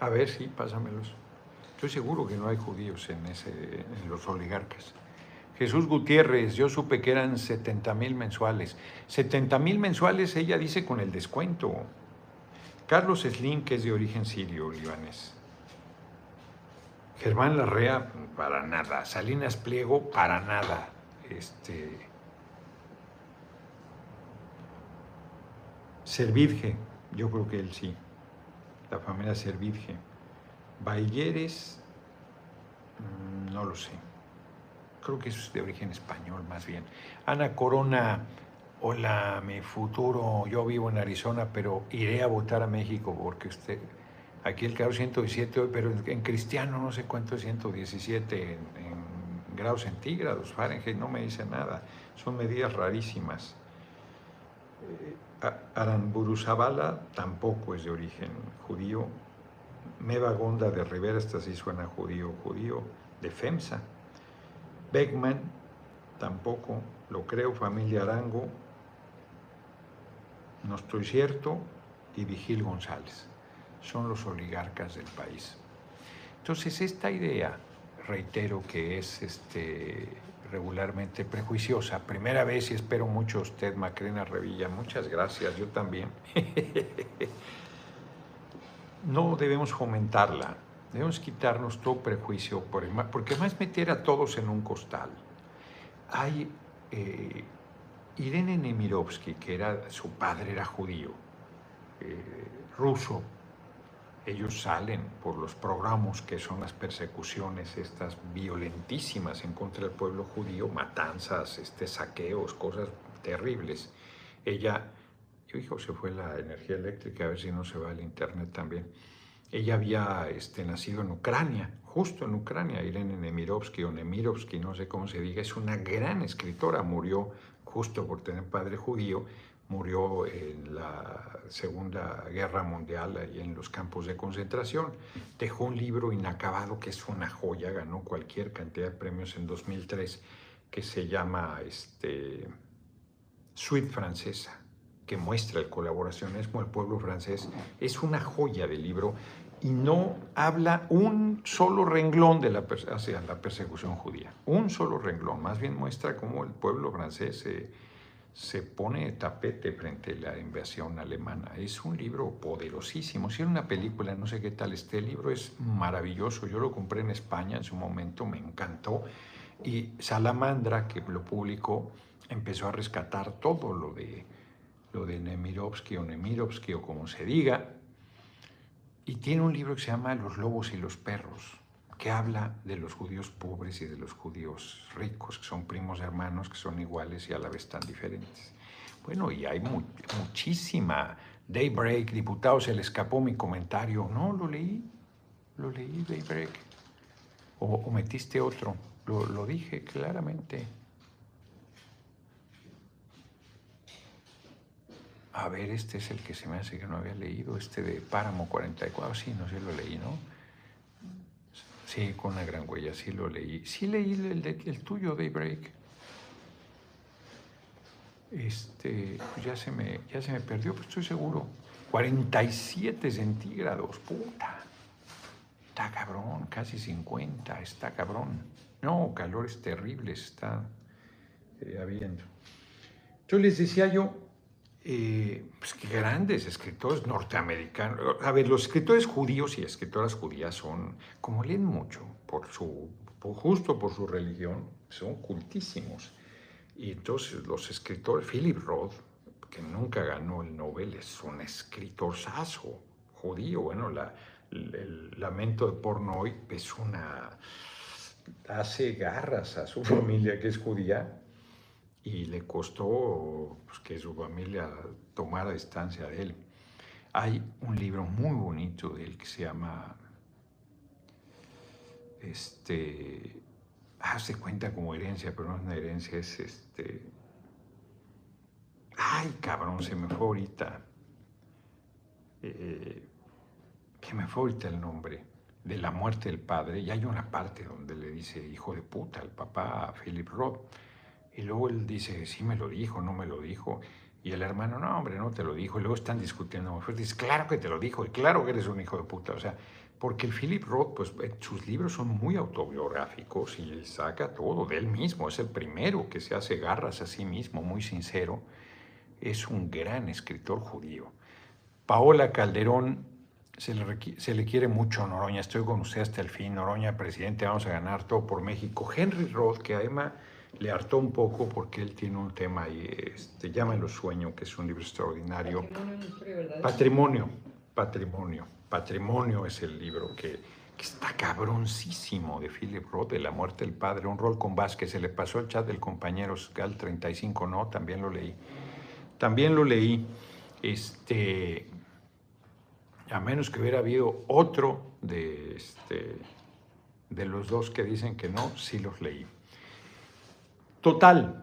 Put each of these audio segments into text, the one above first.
A ver, sí, pásamelos. Estoy seguro que no hay judíos en, ese, en los oligarcas. Jesús Gutiérrez, yo supe que eran 70 mil mensuales. 70 mil mensuales, ella dice con el descuento. Carlos Slim, que es de origen sirio, libanés. Germán Larrea, para nada. Salinas Pliego, para nada. Este. Servirge, yo creo que él sí. La familia Servirge. Bayeres, mm, no lo sé creo que es de origen español más bien. Ana Corona, hola, mi futuro, yo vivo en Arizona, pero iré a votar a México porque usted, aquí el carro 117 hoy, pero en, cristiano no sé cuánto es 117 en, grados centígrados, Fahrenheit, no me dice nada, son medidas rarísimas. Eh, Aranburuzabala tampoco es de origen judío. Meva Gonda de Rivera, esta sí suena judío, judío, de FEMSA, Beckman, tampoco, lo creo, familia Arango, no estoy cierto, y Vigil González. Son los oligarcas del país. Entonces, esta idea, reitero que es este, regularmente prejuiciosa, primera vez y espero mucho usted, Macrina Revilla, muchas gracias, yo también. no debemos fomentarla, Debemos quitarnos todo prejuicio, por porque más meter a todos en un costal. Hay eh, Irene Nemirovsky, que era, su padre era judío, eh, ruso. Ellos salen por los programas que son las persecuciones estas violentísimas en contra del pueblo judío, matanzas, este, saqueos, cosas terribles. Ella, yo hijo, se fue la energía eléctrica, a ver si no se va el internet también ella había este, nacido en Ucrania, justo en Ucrania, Irene Nemirovsky o Nemirovsky, no sé cómo se diga, es una gran escritora, murió justo por tener padre judío, murió en la Segunda Guerra Mundial y en los campos de concentración. Dejó un libro inacabado que es una joya, ganó cualquier cantidad de premios en 2003, que se llama este, Suite Francesa que muestra el colaboracionismo del pueblo francés, es una joya de libro y no habla un solo renglón de la, hacia la persecución judía, un solo renglón, más bien muestra cómo el pueblo francés se, se pone tapete frente a la invasión alemana. Es un libro poderosísimo, si era una película, no sé qué tal este libro es maravilloso, yo lo compré en España en su momento, me encantó, y Salamandra, que lo publicó, empezó a rescatar todo lo de lo de Nemirovsky o Nemirovsky o como se diga, y tiene un libro que se llama Los lobos y los perros, que habla de los judíos pobres y de los judíos ricos, que son primos hermanos, que son iguales y a la vez tan diferentes. Bueno, y hay muchísima. Daybreak, diputado, se le escapó mi comentario. No, lo leí, lo leí, Daybreak. O, metiste otro, lo, lo dije claramente. a ver, este es el que se me hace que no había leído, este de Páramo 44, sí, no sé, lo leí, ¿no? Sí, con una gran huella, sí lo leí. Sí leí el, el tuyo, Daybreak. Este, pues ya se, me, ya se me perdió, pues estoy seguro. 47 centígrados, puta. Está cabrón, casi 50, está cabrón. No, calores terribles está eh, habiendo. Yo les decía yo, eh, pues qué grandes escritores norteamericanos. A ver, los escritores judíos y escritoras judías son, como leen mucho, por su, justo por su religión, son cultísimos. Y entonces los escritores, Philip Roth, que nunca ganó el Nobel, es un escritor saso, judío. Bueno, el, lamento de Pornoy es una... hace garras a su familia que es judía y le costó pues, que su familia tomara distancia de él. Hay un libro muy bonito de él que se llama, este, hace cuenta como herencia, pero no es una herencia, es este, ay cabrón, se me fue ahorita, eh, que me fue ahorita el nombre, de la muerte del padre, y hay una parte donde le dice hijo de puta al papá Philip Roth, y luego él dice, sí me lo dijo, no me lo dijo. Y el hermano, no, hombre, no te lo dijo. Y luego están discutiendo muy fuerte. Dice, claro que te lo dijo, y claro que eres un hijo de puta. O sea, porque el Philip Roth, pues eh, sus libros son muy autobiográficos y saca todo de él mismo, es el primero que se hace garras a sí mismo, muy sincero, es un gran escritor judío. Paola Calderón, se le, se le, quiere mucho Noroña, estoy con usted hasta el fin, Noroña, presidente, vamos a ganar todo por México. Henry Roth, que además le hartó un poco porque él tiene un tema ahí, este, Llámalo Sueño, que es un libro extraordinario. Patrimonio, patrimonio, patrimonio, patrimonio es el libro que, que, está cabroncísimo de Philip Roth, de la muerte del padre, un rol con Vázquez, se le pasó el chat del compañero Gal 35, no, también lo leí. También lo leí, este, a menos que hubiera habido otro de, este, de los dos que dicen que no, sí los leí. Total,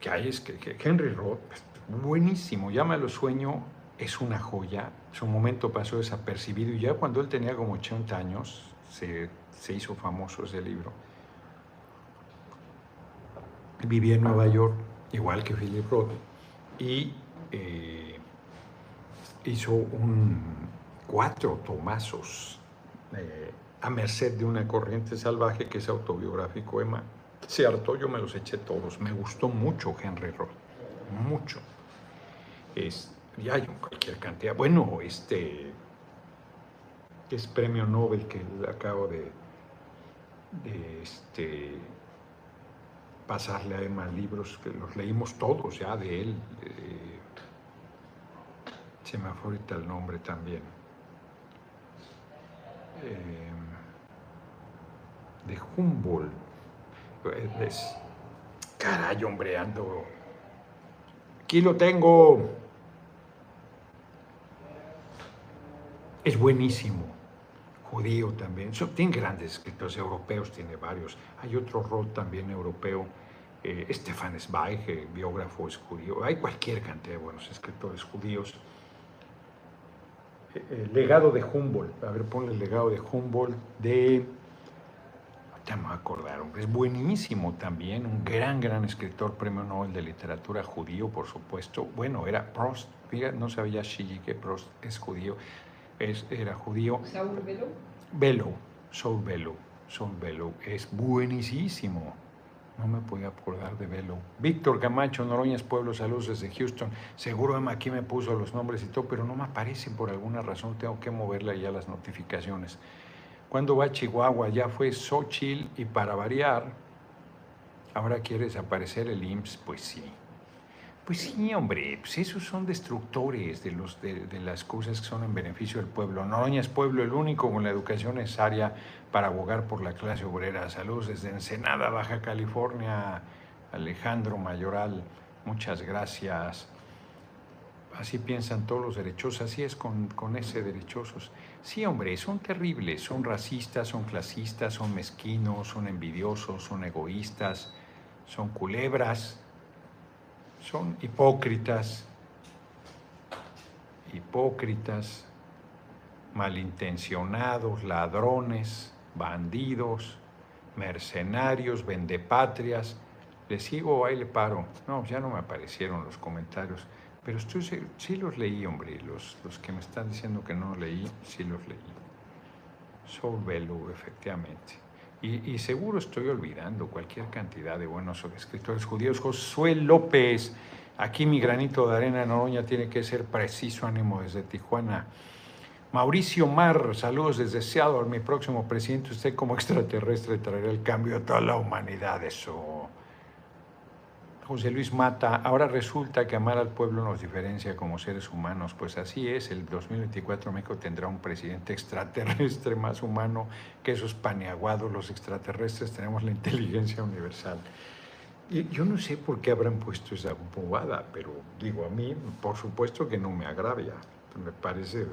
que hay es que, Henry Roth, pues, buenísimo, llámalo sueño, es una joya. Su momento pasó desapercibido y ya cuando él tenía como 80 años se, hizo famoso ese libro. Vivía en Nueva York, igual que Philip Roth, y eh, hizo un, cuatro tomazos eh, a merced de una corriente salvaje que es autobiográfico, Emma Cierto, yo me los eché todos. Me gustó mucho Henry Roth, mucho. Es, y hay cualquier cantidad. Bueno, este es premio Nobel que acabo de, este, pasarle a Emma libros que los leímos todos ya de él. se me ahorita el nombre también. Eh, de Humboldt es, caray, hombre, ando. Aquí lo tengo. Es buenísimo. Judío también. tiene grandes escritores europeos, tiene varios. Hay otro rol también europeo. Eh, Stefan Zweig, biógrafo es judío. Hay cualquier cantidad de buenos escritores judíos. Eh, el legado de Humboldt. A ver, ponle el legado de Humboldt de ya me acordar, es buenísimo también, un gran, gran escritor, premio Nobel de literatura judío, por supuesto. Bueno, era Prost, fíjate, no sabía Shigi que Prost es judío, es, era judío. ¿Saul Bellow? Bellow, Saul Bellow, Saul Bellow, es buenísimo. No me podía acordar de Bellow. Víctor Camacho, Noroñas Pueblo, saludos desde Houston. Seguro Emma aquí me puso los nombres y todo, pero no me aparecen por alguna razón, tengo que moverle ya las notificaciones. Cuando va a Chihuahua? Ya fue Xochitl y para variar, ahora quiere desaparecer el IMSS, pues sí. Pues sí, hombre, pues esos son destructores de, los, de, las cosas que son en beneficio del pueblo. Noroña es pueblo el único con la educación necesaria para abogar por la clase obrera. Saludos desde Ensenada, Baja California, Alejandro Mayoral, muchas gracias. Así piensan todos los derechosos, así es con, con ese derechosos. Sí, hombre, son terribles, son racistas, son clasistas, son mezquinos, son envidiosos, son egoístas, son culebras, son hipócritas, hipócritas, malintencionados, ladrones, bandidos, mercenarios, vendepatrias. Le sigo, ahí le paro. No, ya no me aparecieron los comentarios. Pero estoy, sí los leí, hombre. Los, los que me están diciendo que no leí, sí los leí. Soul Bellu, efectivamente. Y, y, seguro estoy olvidando cualquier cantidad de buenos escritores judíos. Josué López, aquí mi granito de arena en Noroña tiene que ser preciso ánimo desde Tijuana. Mauricio Mar, saludos desde Seattle, mi próximo presidente. Usted como extraterrestre traerá el cambio a toda la humanidad. Eso. José Luis Mata, ahora resulta que amar al pueblo nos diferencia como seres humanos. Pues así es, el 2024 México tendrá un presidente extraterrestre más humano que esos paneaguados. Los extraterrestres tenemos la inteligencia universal. Y yo no sé por qué habrán puesto esa bobada, pero digo, a mí, por supuesto que no me agravia. Me parece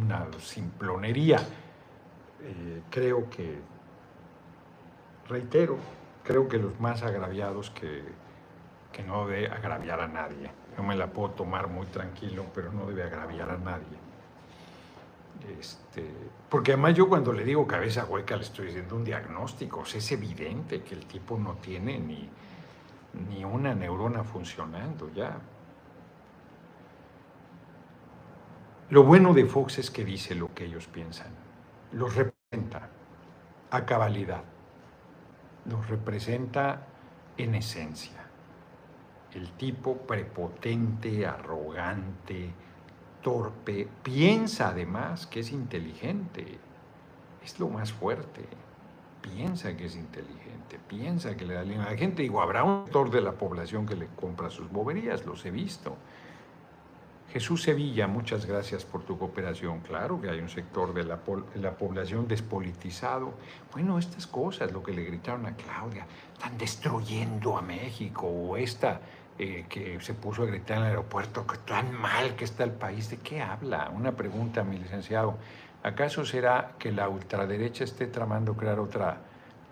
una simplonería. Eh, creo que, reitero, creo que los más agraviados que que no debe agraviar a nadie. Yo me la puedo tomar muy tranquilo, pero no debe agraviar a nadie. Este, porque además yo cuando le digo cabeza hueca le estoy diciendo un diagnóstico. es evidente que el tipo no tiene ni, ni una neurona funcionando ya. Lo bueno de Fox es que dice lo que ellos piensan. los representa a cabalidad, los representa en esencia. El tipo prepotente, arrogante, torpe, piensa además que es inteligente, es lo más fuerte, piensa que es inteligente, piensa que le da línea la gente. Digo, habrá un sector de la población que le compra sus boberías, los he visto. Jesús Sevilla, muchas gracias por tu cooperación. Claro que hay un sector de la, población despolitizado. Bueno, estas cosas, lo que le gritaron a Claudia, están destruyendo a México, o esta eh, que se puso a gritar en el aeropuerto, que tan mal que está el país, ¿de qué habla? Una pregunta, mi licenciado. ¿Acaso será que la ultraderecha esté tramando crear otra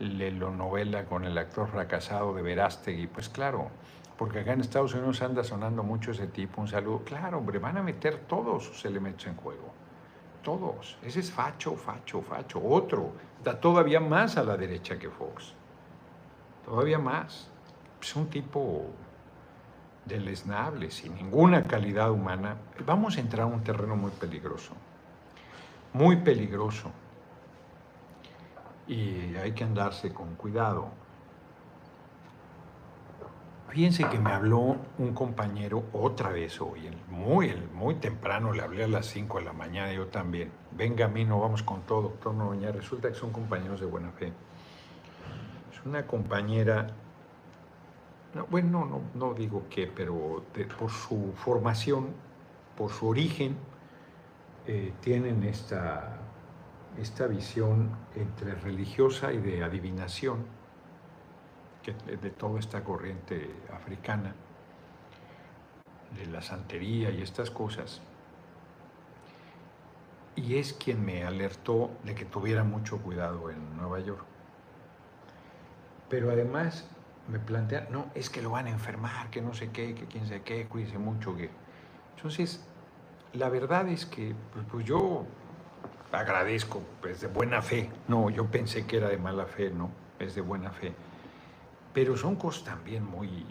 novela con el actor fracasado de Verástegui? Pues claro, porque acá en Estados Unidos anda sonando mucho ese tipo, un saludo. Claro, hombre, van a meter todos sus elementos en juego. Todos. Ese es facho, facho, facho. Otro. Da todavía más a la derecha que Fox. Todavía más. Es un tipo deleznable, sin ninguna calidad humana. Vamos a entrar a un terreno muy peligroso. Muy peligroso. Y hay que andarse con cuidado Fíjense que me habló un compañero otra vez hoy, muy, muy temprano, le hablé a las 5 de la mañana, yo también. Venga a mí, no vamos con todo, doctor Noroña. Resulta que son compañeros de buena fe. Es una compañera, bueno, no, no, digo qué, pero por su formación, por su origen, eh, tienen esta, esta visión entre religiosa y de adivinación de toda esta corriente africana, de la santería y estas cosas. Y es quien me alertó de que tuviera mucho cuidado en Nueva York. Pero además me plantea, no, es que lo van a enfermar, que no sé qué, que quién sé qué, cuídese mucho. Que... Entonces, la verdad es que pues, pues yo agradezco, pues de buena fe. No, yo pensé que era de mala fe, no, es de buena fe pero son cosas también muy...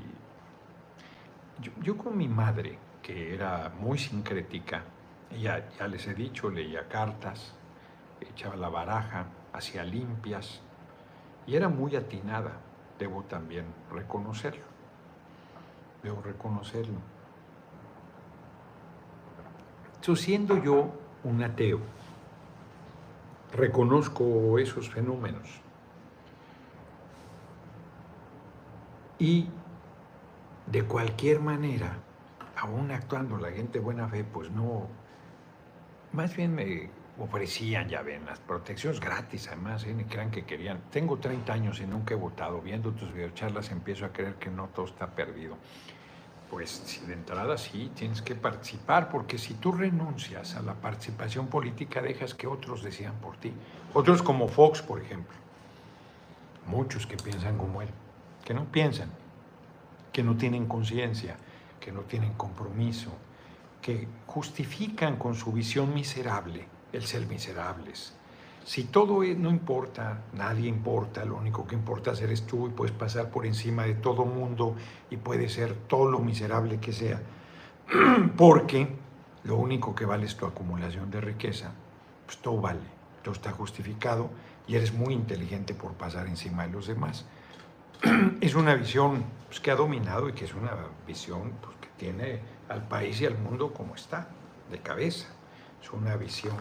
Yo, con mi madre, que era muy sincrética, ella, ya les he dicho, leía cartas, echaba la baraja, hacía limpias, y era muy atinada, debo también reconocerlo, debo reconocerlo. Entonces, siendo yo un ateo, reconozco esos fenómenos Y de cualquier manera, aún actuando la gente buena fe, pues no, más bien me ofrecían, ya ven, las protecciones gratis, además, ¿eh? crean que querían. Tengo 30 años y nunca he votado. Viendo tus videocharlas empiezo a creer que no todo está perdido. Pues de entrada sí, tienes que participar, porque si tú renuncias a la participación política, dejas que otros decidan por ti. Otros como Fox, por ejemplo. Muchos que piensan como él que no piensan, que no tienen conciencia, que no tienen compromiso, que justifican con su visión miserable el ser miserables. Si todo no importa, nadie importa, lo único que importa eres tú y puedes pasar por encima de todo mundo y puedes ser todo lo miserable que sea, porque lo único que vale es tu acumulación de riqueza, pues todo vale, todo está justificado y eres muy inteligente por pasar encima de los demás. es una visión pues, que ha dominado y que es una visión pues, que tiene al país y al mundo como está, de cabeza. Es una visión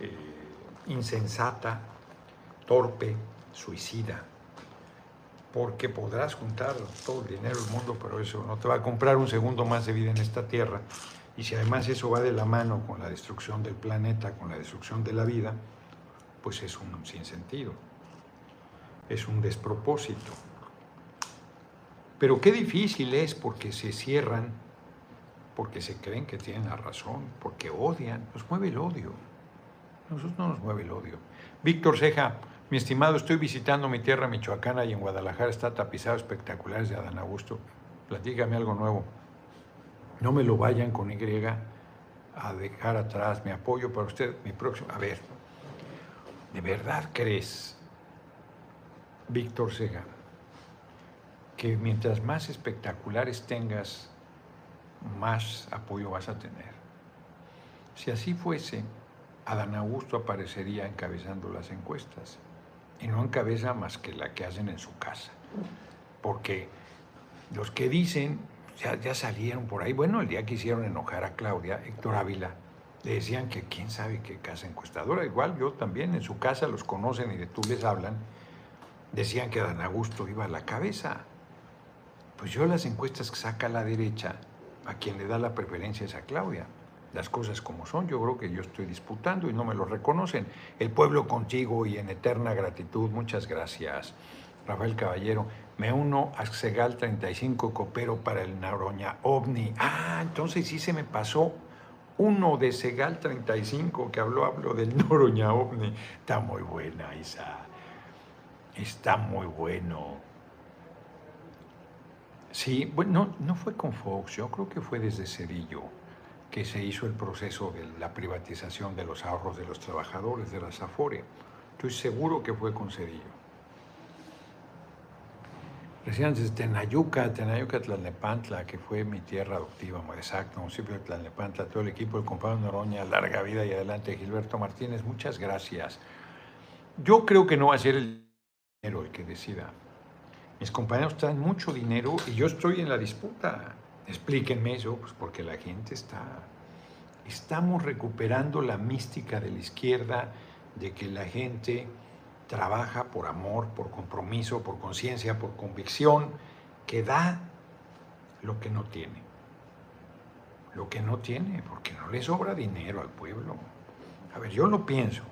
eh, insensata, torpe, suicida, porque podrás juntar todo el dinero del mundo, pero eso no te va a comprar un segundo más de vida en esta tierra. Y si además eso va de la mano con la destrucción del planeta, con la destrucción de la vida, pues es un sinsentido, es un despropósito. Pero qué difícil es porque se cierran, porque se creen que tienen la razón, porque odian. Nos mueve el odio. Nosotros no nos mueve el odio. Víctor Ceja, mi estimado, estoy visitando mi tierra michoacana y en Guadalajara está tapizado espectaculares de Adán Augusto. Platígame algo nuevo. No me lo vayan con Y a dejar atrás. Mi apoyo para usted, mi próximo. A ver, ¿de verdad crees, Víctor Ceja, que mientras más espectaculares tengas, más apoyo vas a tener. Si así fuese, Adán Augusto aparecería encabezando las encuestas. Y no encabeza más que la que hacen en su casa. Porque los que dicen, ya, ya salieron por ahí, bueno, el día que hicieron enojar a Claudia, Héctor Ávila, le decían que quién sabe qué casa encuestadora. Igual yo también en su casa los conocen y de tú les hablan. Decían que Adán Augusto iba a la cabeza. Pues yo las encuestas que saca la derecha, a quien le da la preferencia es a Claudia las cosas como son. Yo creo que yo estoy disputando y no me lo reconocen. El pueblo contigo y en eterna gratitud. Muchas gracias, Rafael Caballero. Me uno a Segal 35, copero para el Naroña OVNI. Ah, entonces sí se me pasó uno de Segal 35 que habló, habló del Noroña OVNI. Está muy buena Isa. Está muy bueno. Sí, bueno, no, fue con Fox, yo creo que fue desde Cedillo que se hizo el proceso de la privatización de los ahorros de los trabajadores de la Zafore. Estoy seguro que fue con Cedillo. Decían desde Tenayuca, Tenayuca, Tlalnepantla, que fue mi tierra adoptiva, exacto, municipio de Tlalnepantla, todo el equipo, el compadre Noroña, larga vida y adelante, Gilberto Martínez, muchas gracias. Yo creo que no va a ser el dinero el que decida. Mis compañeros traen mucho dinero y yo estoy en la disputa. Explíquenme eso, pues porque la gente está... Estamos recuperando la mística de la izquierda de que la gente trabaja por amor, por compromiso, por conciencia, por convicción, que da lo que no tiene. Lo que no tiene, porque no le sobra dinero al pueblo. A ver, yo lo pienso.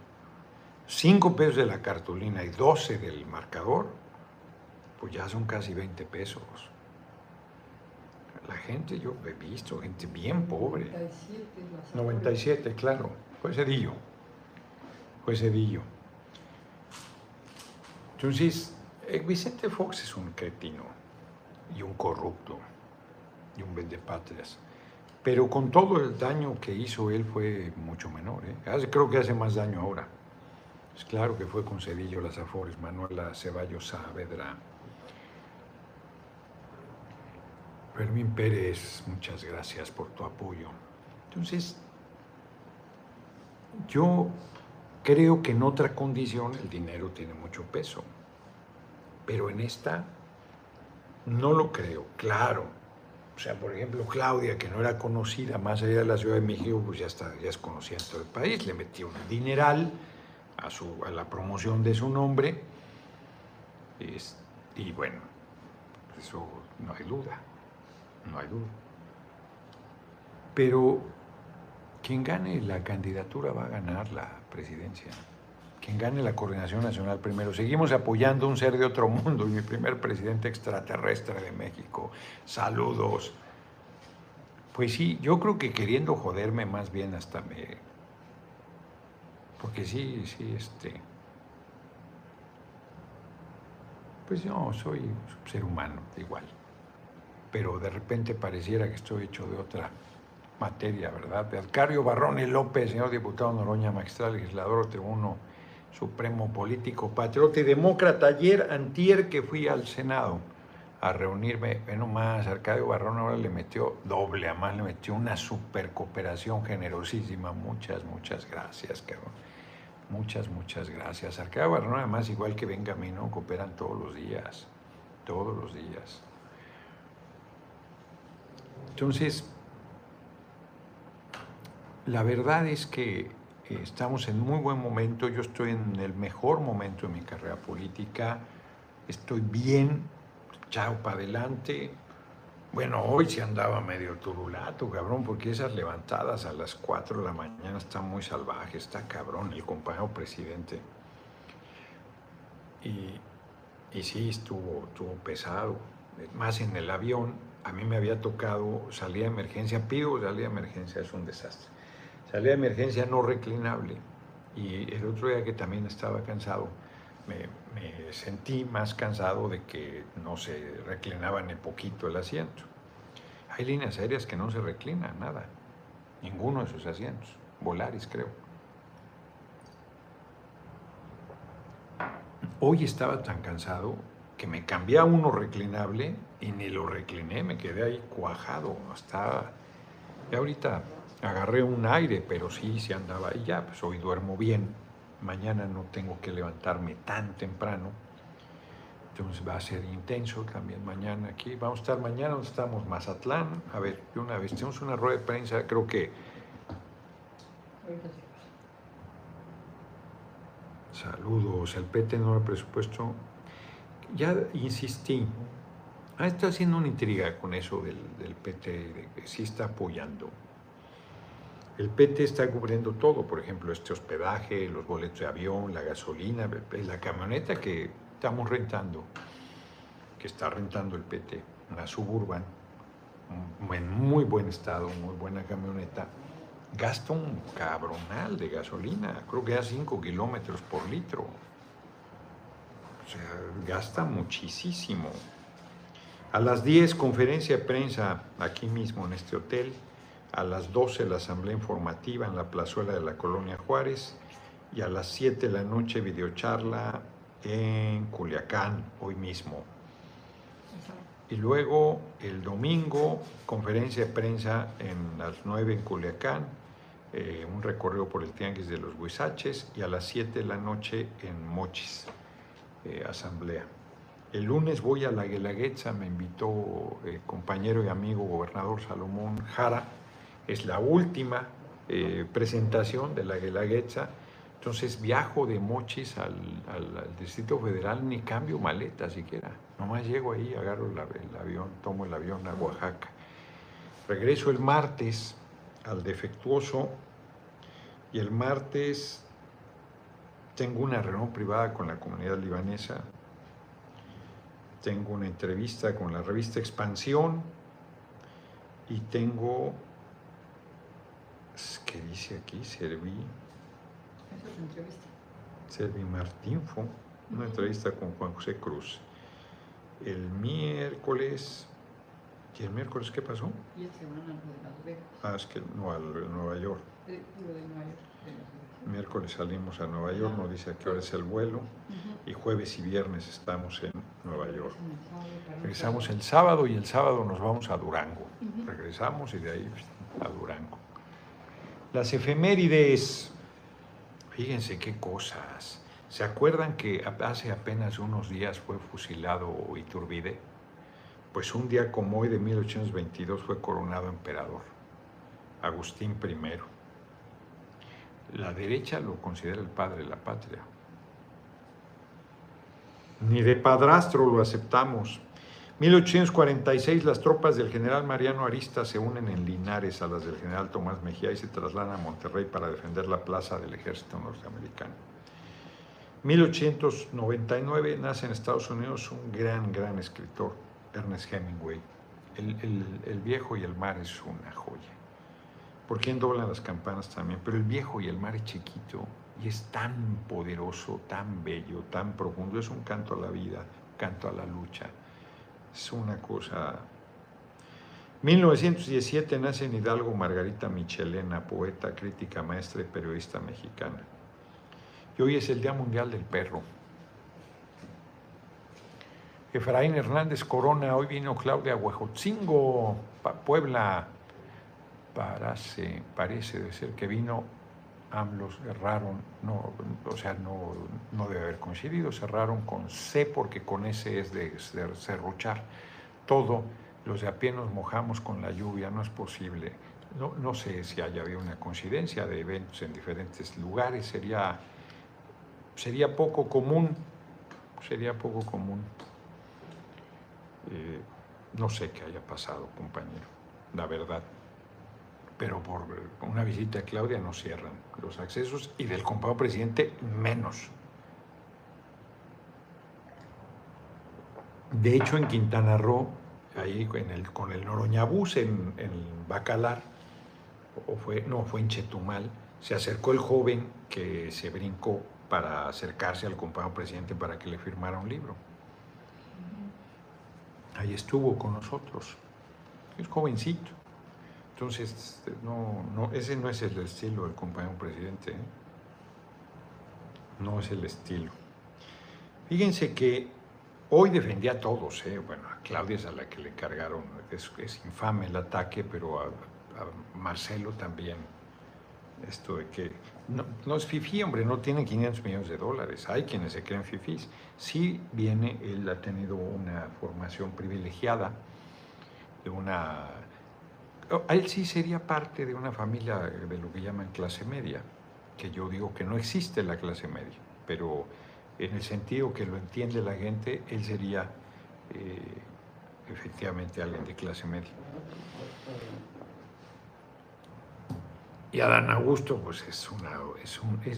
Cinco pesos de la cartulina y 12 del marcador, pues ya son casi 20 pesos la gente, yo he visto gente bien pobre. 97, claro. Fue Cedillo. Fue Cedillo. Entonces, eh, Vicente Fox es un cretino y un corrupto y un vendepatrias. Pero con todo el daño que hizo él fue mucho menor. ¿eh? Creo que hace más daño ahora. Es claro que fue con Cedillo las Afores, Manuela Ceballos Saavedra. Fermín Pérez, muchas gracias por tu apoyo. Entonces, yo creo que en otra condición el dinero tiene mucho peso, pero en esta no lo creo, claro. O sea, por ejemplo, Claudia, que no era conocida más allá de la Ciudad de México, pues ya, está, ya es conocida en todo el país, le metió un dineral a, su, a la promoción de su nombre, y bueno, eso no hay duda no hay duda. Pero quien gane la candidatura va a ganar la presidencia. Quien gane la coordinación nacional primero. Seguimos apoyando un ser de otro mundo y mi primer presidente extraterrestre de México. Saludos. Pues sí, yo creo que queriendo joderme más bien hasta me... Porque sí, sí, este... Pues yo soy ser humano, igual pero de repente pareciera que estoy hecho de otra materia, ¿verdad? De Alcario Barrone López, señor diputado Noroña, magistral legislador, tribuno supremo político, patriota y demócrata. Ayer, antier, que fui al Senado a reunirme, bueno más, Arcadio Barrón ahora le metió doble, además le metió una super cooperación generosísima. Muchas, muchas gracias, cabrón. Muchas, muchas gracias. Arcadio Barrón, además, igual que mí, ¿no? Cooperan todos los días, todos los días. Entonces, la verdad es que eh, estamos en muy buen momento, yo estoy en el mejor momento de mi carrera política, estoy bien, chao para adelante. Bueno, hoy se andaba medio turulato, cabrón, porque esas levantadas a las 4 de la mañana están muy salvajes, está cabrón el compañero presidente. Y, y sí, estuvo, estuvo pesado, más en el avión, a mí me había tocado salida de emergencia, pido salida de emergencia, es un desastre. Salida de emergencia no reclinable. Y el otro día que también estaba cansado, me, sentí más cansado de que no se reclinaba ni poquito el asiento. Hay líneas aéreas que no se reclinan, nada. Ninguno de sus asientos. Volaris, creo. Hoy estaba tan cansado que me cambié a uno reclinable y ni lo recliné, me quedé ahí cuajado. Hasta. Y ahorita agarré un aire, pero sí, sí andaba y ya, pues hoy duermo bien. Mañana no tengo que levantarme tan temprano. Entonces va a ser intenso también mañana aquí. Vamos a estar mañana donde estamos, Mazatlán. A ver, de una vez, tenemos una rueda de prensa, creo que... Saludos, el PT no el presupuesto. Ya insistí, ah, está haciendo una intriga con eso del, del PT, de que sí está apoyando. El PT está cubriendo todo, por ejemplo, este hospedaje, los boletos de avión, la gasolina, la camioneta que estamos rentando, que está rentando el PT, una suburban, en muy buen estado, muy buena camioneta, gasta un cabronal de gasolina, creo que da 5 kilómetros por litro. Gasta muchísimo. A las 10, conferencia de prensa aquí mismo en este hotel. A las 12, la asamblea informativa en la plazuela de la Colonia Juárez. Y a las 7 de la noche, videocharla en Culiacán, hoy mismo. Y luego el domingo, conferencia de prensa en las 9 en Culiacán, eh, un recorrido por el Tianguis de los Huizaches y a las 7 de la noche en Mochis, eh, asamblea. El lunes voy a la Guelaguetza, me invitó el eh, compañero y amigo gobernador Salomón Jara, es la última presentación de la Guelaguetza entonces viajo de Mochis al, Distrito Federal, ni cambio maleta siquiera. Nomás llego ahí, agarro el, avión, tomo el avión a Oaxaca. Regreso el martes al defectuoso y el martes tengo una reunión privada con la comunidad libanesa. Tengo una entrevista con la revista Expansión y tengo, ¿qué dice aquí? Serví esa es entrevista. Servi Martín fue una entrevista con Juan José Cruz. El miércoles, ¿y el miércoles qué pasó? Y semana lo de Las Vegas. Ah, es que no, al Nueva York. Eh, de Nueva York. Miércoles salimos a Nueva York, nos dice a qué hora es el vuelo. Y jueves y viernes estamos en Nueva York. Regresamos el sábado y el sábado nos vamos a Durango. Regresamos y de ahí a Durango. Las efemérides, fíjense qué cosas. ¿Se acuerdan que hace apenas unos días fue fusilado Iturbide? Pues un día como hoy de 1822 fue coronado emperador, Agustín I. La derecha lo considera el padre de la patria. Ni de padrastro lo aceptamos. 1846 las tropas del general Mariano Arista se unen en Linares a las del general Tomás Mejía y se trasladan a Monterrey para defender la plaza del ejército norteamericano. 1899 nace en Estados Unidos un gran, gran escritor, Ernest Hemingway. El, el- el viejo y el mar es una joya. ¿Por quién doblan las campanas también? Pero el viejo y el mar es chiquito y es tan poderoso, tan bello, tan profundo. Es un canto a la vida, canto a la lucha. Es una cosa... 1917 nace en Hidalgo Margarita Michelena, poeta, crítica, maestra y periodista mexicana. Y hoy es el Día Mundial del Perro. Efraín Hernández Corona, hoy vino Claudia Huejotzingo, Puebla. Parece, parece de ser que vino, AMLOS cerraron, no, o sea, no, no debe haber coincidido, cerraron con C porque con S es de, de serruchar. Todo, los de a pie nos mojamos con la lluvia, no es posible. No, no sé si haya habido una coincidencia de eventos en diferentes lugares, sería, sería poco común, sería poco común. Eh, no sé qué haya pasado, compañero, la verdad. Pero por una visita a Claudia no cierran los accesos y del compañero presidente menos. De hecho, en Quintana Roo, ahí con el Noroñabús en, en Bacalar, o fue, no, fue en Chetumal, se acercó el joven que se brincó para acercarse al compañero presidente para que le firmara un libro. Ahí estuvo con nosotros. Es jovencito. Entonces, no, no, ese no es el estilo del compañero presidente. ¿eh? No es el estilo. Fíjense que hoy defendía a todos. ¿eh? Bueno, a Claudia es a la que le cargaron. Es, infame el ataque, pero a, a Marcelo también. Esto de que no, no, es FIFI, hombre, no tiene 500 millones de dólares. Hay quienes se creen FIFIs. Sí viene, él ha tenido una formación privilegiada, de una... Él sí sería parte de una familia de lo que llaman clase media, que yo digo que no existe la clase media, pero en el sentido que lo entiende la gente, él sería eh, efectivamente alguien de clase media. Y Adán Augusto, pues es una,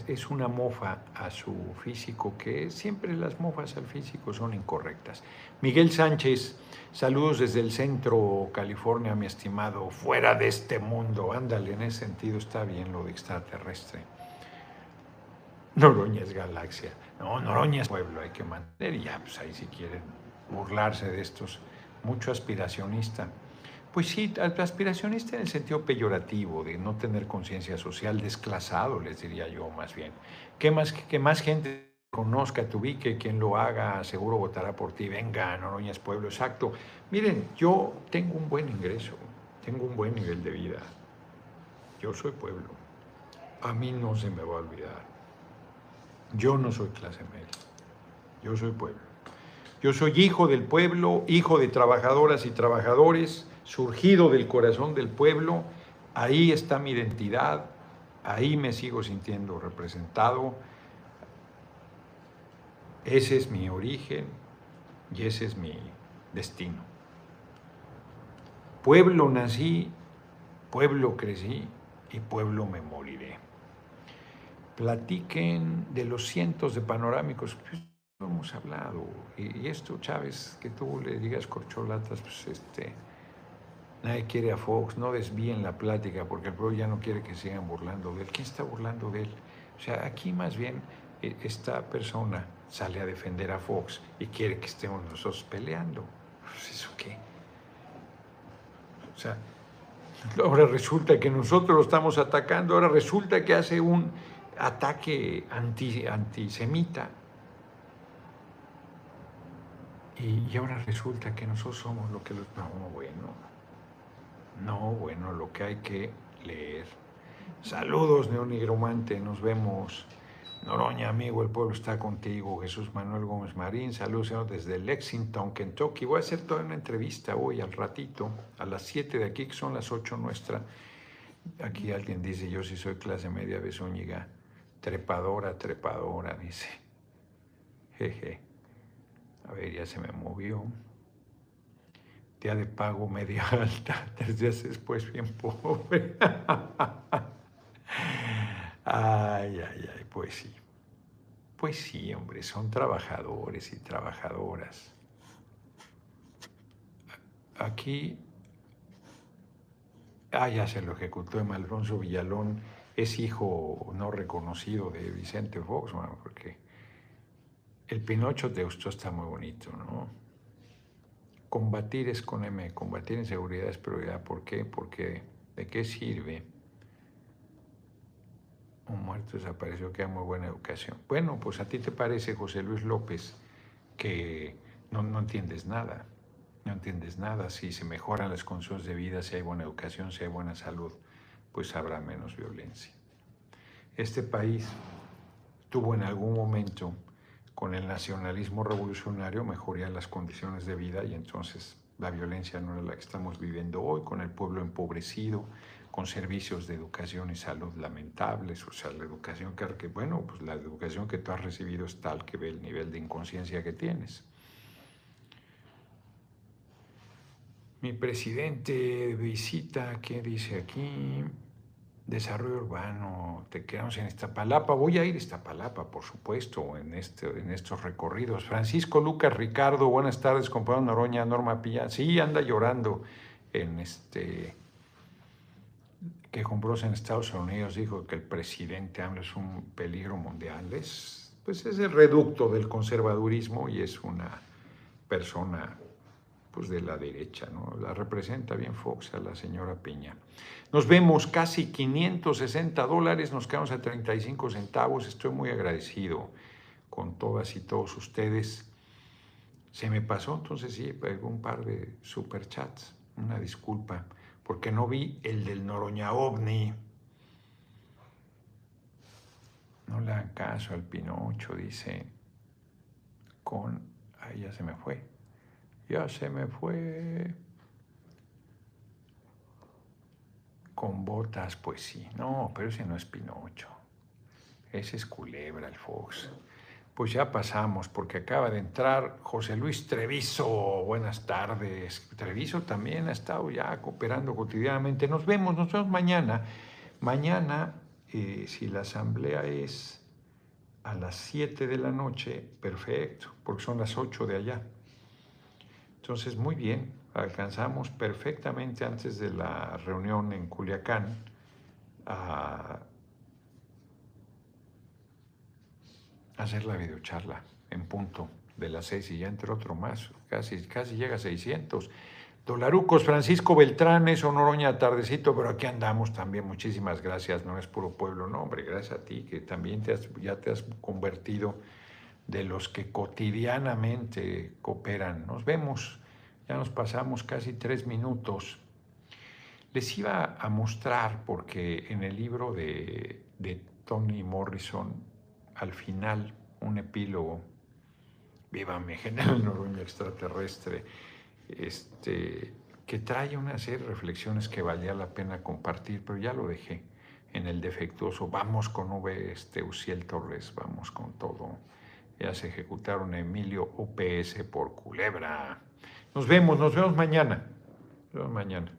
es, una mofa a su físico, que siempre las mofas al físico son incorrectas. Miguel Sánchez, saludos desde el centro California, mi estimado, fuera de este mundo. Ándale, en ese sentido está bien lo de extraterrestre. Noroña es galaxia. No, Noroña es pueblo, hay que mantener. Y ya, pues ahí si quieren burlarse de estos, mucho aspiracionista. Pues sí, aspiracionista en el sentido peyorativo, de no tener conciencia social, desclasado, les diría yo más bien. Que más, que más gente conozca, te ubique, quien lo haga, seguro votará por ti. Venga, Noroña es pueblo, exacto. Miren, yo tengo un buen ingreso, tengo un buen nivel de vida. Yo soy pueblo. A mí no se me va a olvidar. Yo no soy clase media. Yo soy pueblo. Yo soy hijo del pueblo, hijo de trabajadoras y trabajadores surgido del corazón del pueblo, ahí está mi identidad, ahí me sigo sintiendo representado, ese es mi origen y ese es mi destino. Pueblo nací, pueblo crecí y pueblo me moriré. Platiquen de los cientos de panorámicos que hemos hablado. Y, esto, Chávez, que tú le digas corcholatas, pues este, Nadie quiere a Fox, no desvíen la plática porque el pueblo ya no quiere que sigan burlando de él. ¿Quién está burlando de él? O sea, aquí más bien e, esta persona sale a defender a Fox y quiere que estemos nosotros peleando. Pues, ¿Eso qué? O sea, ahora resulta que nosotros lo estamos atacando, ahora resulta que hace un ataque anti, antisemita. Y, y ahora resulta que nosotros somos lo que los... No, bueno. No, bueno, lo que hay que leer. Saludos, neonigromante, nos vemos. Noroña, amigo, el pueblo está contigo. Jesús Manuel Gómez Marín, saludos desde Lexington, Kentucky. Voy a hacer toda una entrevista hoy al ratito, a las 7 de aquí, que son las 8 nuestra. Aquí alguien dice, yo sí soy clase media Zúñiga. Trepadora, trepadora, dice. Jeje. A ver, ya se me movió día de pago media alta, tres días después bien pobre. Ay, ay, ay, pues sí. Pues sí, hombre, son trabajadores y trabajadoras. Aquí, ah, ya se lo ejecutó Alfonso Villalón, es hijo no reconocido de Vicente Fox, porque el Pinocho de Eusto está muy bonito, ¿no? Combatir es con M, combatir inseguridad es prioridad. ¿Por qué? Porque ¿de qué sirve? Un muerto desapareció que hay muy buena educación. Bueno, pues a ti te parece, José Luis López, que no, no entiendes nada. No entiendes nada. Si se mejoran las condiciones de vida, si hay buena educación, si hay buena salud, pues habrá menos violencia. Este país tuvo en algún momento con el nacionalismo revolucionario mejoría las condiciones de vida y entonces la violencia no es la que estamos viviendo hoy, con el pueblo empobrecido, con servicios de educación y salud lamentables, o sea, la educación que, bueno, pues la educación que tú has recibido es tal que ve el nivel de inconsciencia que tienes. Mi presidente visita, ¿qué dice aquí? Desarrollo urbano, te quedamos en Iztapalapa, voy a ir a Iztapalapa, por supuesto, en, este, en estos recorridos. Francisco Lucas Ricardo, buenas tardes, compañero Noroña, Norma Pilla, sí, anda llorando en este, que compró en Estados Unidos, dijo que el presidente AMLO es un peligro mundial, es, pues es el reducto del conservadurismo y es una persona pues de la derecha, ¿no? La representa bien Fox a la señora Piña. Nos vemos casi 560 dólares, nos quedamos a 35 centavos, estoy muy agradecido con todas y todos ustedes. Se me pasó entonces sí, un par de superchats, una disculpa porque no vi el del Noroña OVNI. No le hagan caso al Pinocho, dice, con... Ahí ya se me fue. Ya se me fue. Con botas, pues sí. No, pero ese no es Pinocho. Ese es Culebra, el Fox. Pues ya pasamos, porque acaba de entrar José Luis Treviso. Buenas tardes. Treviso también ha estado ya cooperando cotidianamente. Nos vemos, nos vemos mañana. Mañana, eh, si la asamblea es a las 7 de la noche, perfecto, porque son las 8 de allá. Entonces, muy bien, alcanzamos perfectamente antes de la reunión en Culiacán a hacer la videocharla en punto de las seis y ya entre otro más, casi, casi llega a 600. Dolarucos, Francisco Beltrán, eso Noroña tardecito, pero aquí andamos también. Muchísimas gracias, no es puro pueblo, no, hombre, gracias a ti que también te ya te has convertido de los que cotidianamente cooperan. Nos vemos, ya nos pasamos casi tres minutos. Les iba a mostrar, porque en el libro de, de Tony Morrison, al final, un epílogo, Viva mi general extraterrestre, este, que trae una serie de reflexiones que valía la pena compartir, pero ya lo dejé en el defectuoso. Vamos con V. Este, Uciel Torres, vamos con todo. Ya se ejecutaron Emilio UPS por Culebra. Nos vemos, nos vemos mañana. Nos vemos mañana.